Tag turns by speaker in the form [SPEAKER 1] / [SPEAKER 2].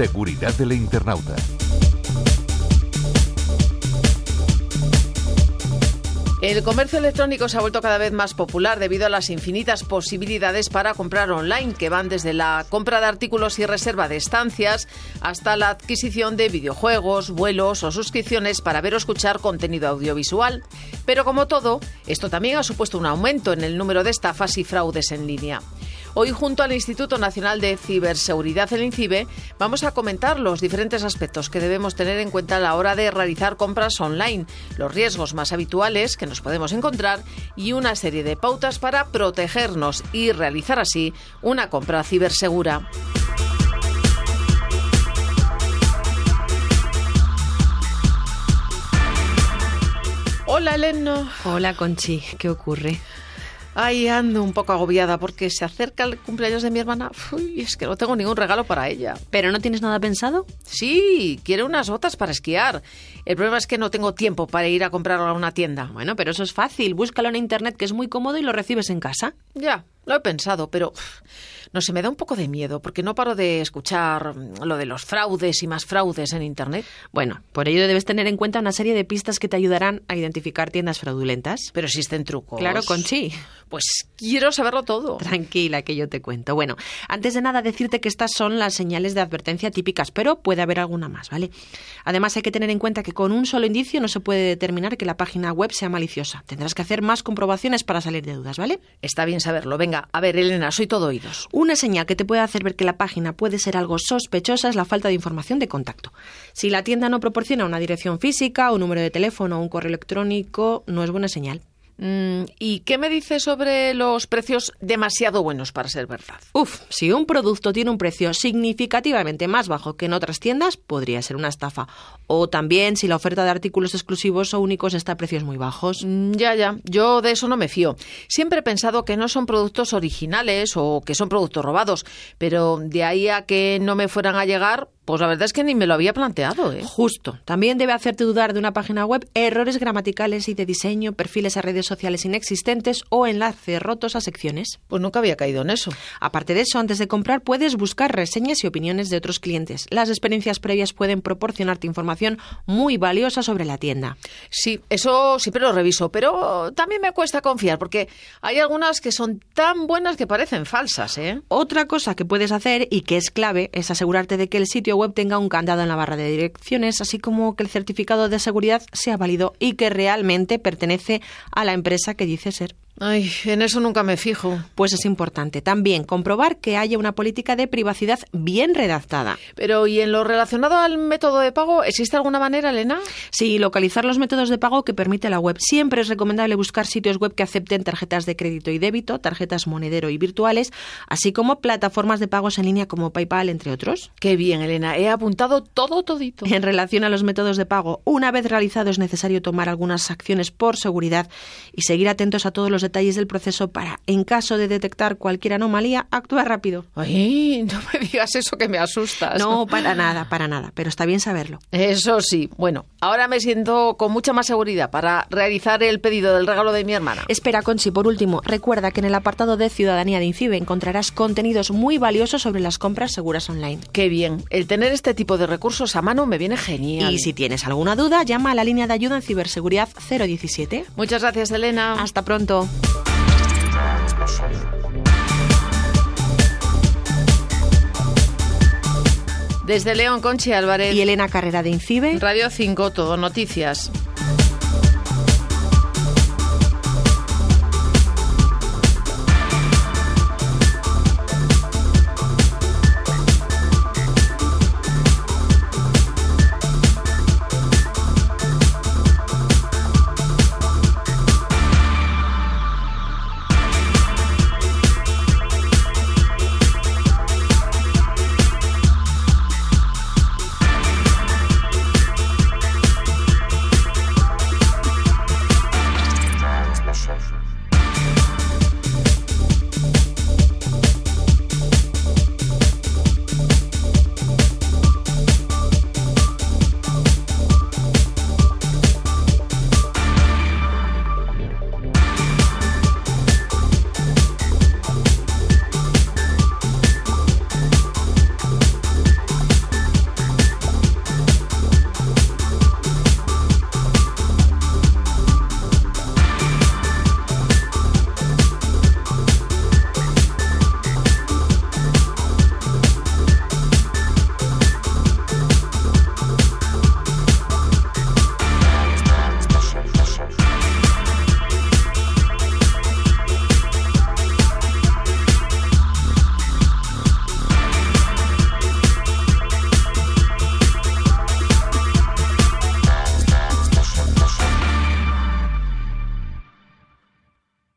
[SPEAKER 1] Seguridad del internauta.
[SPEAKER 2] El comercio electrónico se ha vuelto cada vez más popular debido a las infinitas posibilidades para comprar online, que van desde la compra de artículos y reserva de estancias hasta la adquisición de videojuegos, vuelos o suscripciones para ver o escuchar contenido audiovisual. Pero como todo, esto también ha supuesto un aumento en el número de estafas y fraudes en línea. Hoy, junto al Instituto Nacional de Ciberseguridad, el INCIBE, vamos a comentar los diferentes aspectos que debemos tener en cuenta a la hora de realizar compras online, los riesgos más habituales que nos podemos encontrar y una serie de pautas para protegernos y realizar así una compra cibersegura. Hola, Elena.
[SPEAKER 3] Hola, Conchi. ¿Qué ocurre?
[SPEAKER 2] Ay, ando un poco agobiada porque se acerca el cumpleaños de mi hermana. Uy, es que no tengo ningún regalo para ella.
[SPEAKER 3] ¿Pero no tienes nada pensado?
[SPEAKER 2] Sí, quiere unas botas para esquiar. El problema es que no tengo tiempo para ir a comprarlo a una tienda.
[SPEAKER 3] Bueno, pero eso es fácil. Búscalo en internet que es muy cómodo y lo recibes en casa.
[SPEAKER 2] Ya, lo he pensado, pero no sé, me da un poco de miedo porque no paro de escuchar lo de los fraudes y más fraudes en Internet.
[SPEAKER 3] Bueno, por ello debes tener en cuenta una serie de pistas que te ayudarán a identificar tiendas fraudulentas.
[SPEAKER 2] Pero existen trucos.
[SPEAKER 3] Claro, Conchi.
[SPEAKER 2] Pues quiero saberlo todo.
[SPEAKER 3] Tranquila, que yo te cuento. Bueno, antes de nada decirte que estas son las señales de advertencia típicas, pero puede haber alguna más, ¿vale? Además hay que tener en cuenta que con un solo indicio no se puede determinar que la página web sea maliciosa. Tendrás que hacer más comprobaciones para salir de dudas, ¿vale?
[SPEAKER 2] Está bien saberlo. Venga, a ver, Elena, soy todo oídos.
[SPEAKER 3] Una señal que te puede hacer ver que la página puede ser algo sospechosa es la falta de información de contacto. Si la tienda no proporciona una dirección física, un número de teléfono o un correo electrónico, no es buena señal.
[SPEAKER 2] Mm, ¿Y qué me dice sobre los precios demasiado buenos para ser verdad?
[SPEAKER 3] Uf, si un producto tiene un precio significativamente más bajo que en otras tiendas, podría ser una estafa. O también si la oferta de artículos exclusivos o únicos está a precios muy bajos.
[SPEAKER 2] Mm, ya, ya, yo de eso no me fío. Siempre he pensado que no son productos originales o que son productos robados, pero de ahí a que no me fueran a llegar, pues la verdad es que ni me lo había planteado. ¿eh?
[SPEAKER 3] Justo. También debe hacerte dudar de una página web errores gramaticales y de diseño, perfiles a redes sociales inexistentes o enlaces rotos a secciones.
[SPEAKER 2] Pues nunca había caído en eso.
[SPEAKER 3] Aparte de eso, antes de comprar puedes buscar reseñas y opiniones de otros clientes. Las experiencias previas pueden proporcionarte información muy valiosa sobre la tienda.
[SPEAKER 2] Sí, eso siempre lo reviso, pero también me cuesta confiar porque hay algunas que son tan buenas que parecen falsas. ¿eh?
[SPEAKER 3] Otra cosa que puedes hacer y que es clave es asegurarte de que el sitio web tenga un candado en la barra de direcciones, así como que el certificado de seguridad sea válido y que realmente pertenece a la empresa que dice ser.
[SPEAKER 2] Ay, en eso nunca me fijo.
[SPEAKER 3] Pues es importante también comprobar que haya una política de privacidad bien redactada.
[SPEAKER 2] Pero, ¿y en lo relacionado al método de pago, existe alguna manera, Elena?
[SPEAKER 3] Sí, localizar los métodos de pago que permite la web. Siempre es recomendable buscar sitios web que acepten tarjetas de crédito y débito, tarjetas monedero y virtuales, así como plataformas de pagos en línea como PayPal, entre otros.
[SPEAKER 2] Qué bien, Elena. He apuntado todo, todito.
[SPEAKER 3] En relación a los métodos de pago, una vez realizado es necesario tomar algunas acciones por seguridad y seguir atentos a todos los detalles del proceso para, en caso de detectar cualquier anomalía, actuar rápido.
[SPEAKER 2] Ay, no me digas eso que me asustas.
[SPEAKER 3] No, para nada, para nada, pero está bien saberlo.
[SPEAKER 2] Eso sí. Bueno, ahora me siento con mucha más seguridad para realizar el pedido del regalo de mi hermana.
[SPEAKER 3] Espera, Conchi, por último, recuerda que en el apartado de Ciudadanía de INCIBE encontrarás contenidos muy valiosos sobre las compras seguras online.
[SPEAKER 2] Qué bien. El tener este tipo de recursos a mano me viene genial.
[SPEAKER 3] Y si tienes alguna duda, llama a la línea de ayuda en ciberseguridad 017.
[SPEAKER 2] Muchas gracias, Elena.
[SPEAKER 3] Hasta pronto.
[SPEAKER 2] Desde León, Conchi Álvarez.
[SPEAKER 3] Y Elena Carrera de Incibe.
[SPEAKER 2] Radio 5, Todo Noticias.